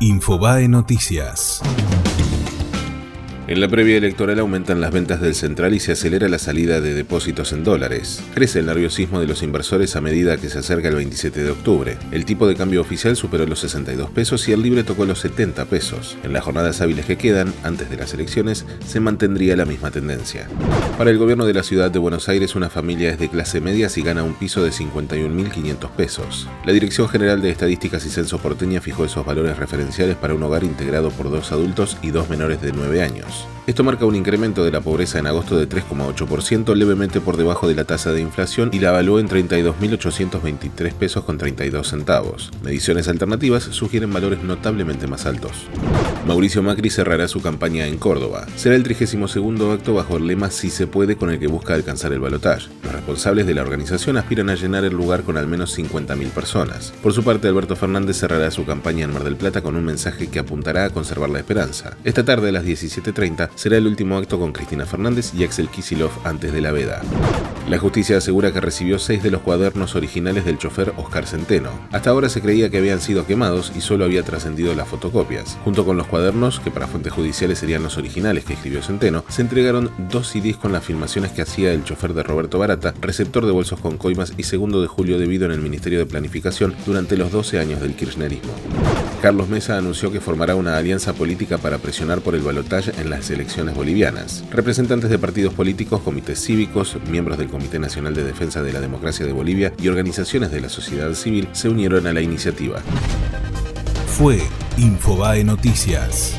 Infobae Noticias. En la previa electoral aumentan las ventas del central y se acelera la salida de depósitos en dólares. Crece el nerviosismo de los inversores a medida que se acerca el 27 de octubre. El tipo de cambio oficial superó los 62 pesos y el libre tocó los 70 pesos. En las jornadas hábiles que quedan, antes de las elecciones, se mantendría la misma tendencia. Para el gobierno de la ciudad de Buenos Aires, una familia es de clase media si gana un piso de 51.500 pesos. La Dirección General de Estadísticas y Censo porteña fijó esos valores referenciales para un hogar integrado por dos adultos y dos menores de 9 años. Esto marca un incremento de la pobreza en agosto de 3,8%, levemente por debajo de la tasa de inflación y la evaluó en 32.823 pesos con 32 centavos. Mediciones alternativas sugieren valores notablemente más altos. Mauricio Macri cerrará su campaña en Córdoba. Será el 32 acto bajo el lema Si se puede con el que busca alcanzar el balotaje. Los responsables de la organización aspiran a llenar el lugar con al menos 50.000 personas. Por su parte, Alberto Fernández cerrará su campaña en Mar del Plata con un mensaje que apuntará a conservar la esperanza. Esta tarde a las 17.30 será el último acto con Cristina Fernández y Axel Kisilov antes de la veda. La justicia asegura que recibió seis de los cuadernos originales del chofer Oscar Centeno. Hasta ahora se creía que habían sido quemados y solo había trascendido las fotocopias. Junto con los cuadernos, que para fuentes judiciales serían los originales que escribió Centeno, se entregaron dos CDs con las filmaciones que hacía el chofer de Roberto Barata, receptor de bolsos con coimas y segundo de julio debido en el Ministerio de Planificación durante los 12 años del kirchnerismo. Carlos Mesa anunció que formará una alianza política para presionar por el balotaje en las elecciones bolivianas. Representantes de partidos políticos, comités cívicos, miembros del Comité Nacional de Defensa de la Democracia de Bolivia y organizaciones de la sociedad civil se unieron a la iniciativa. Fue Infobae Noticias.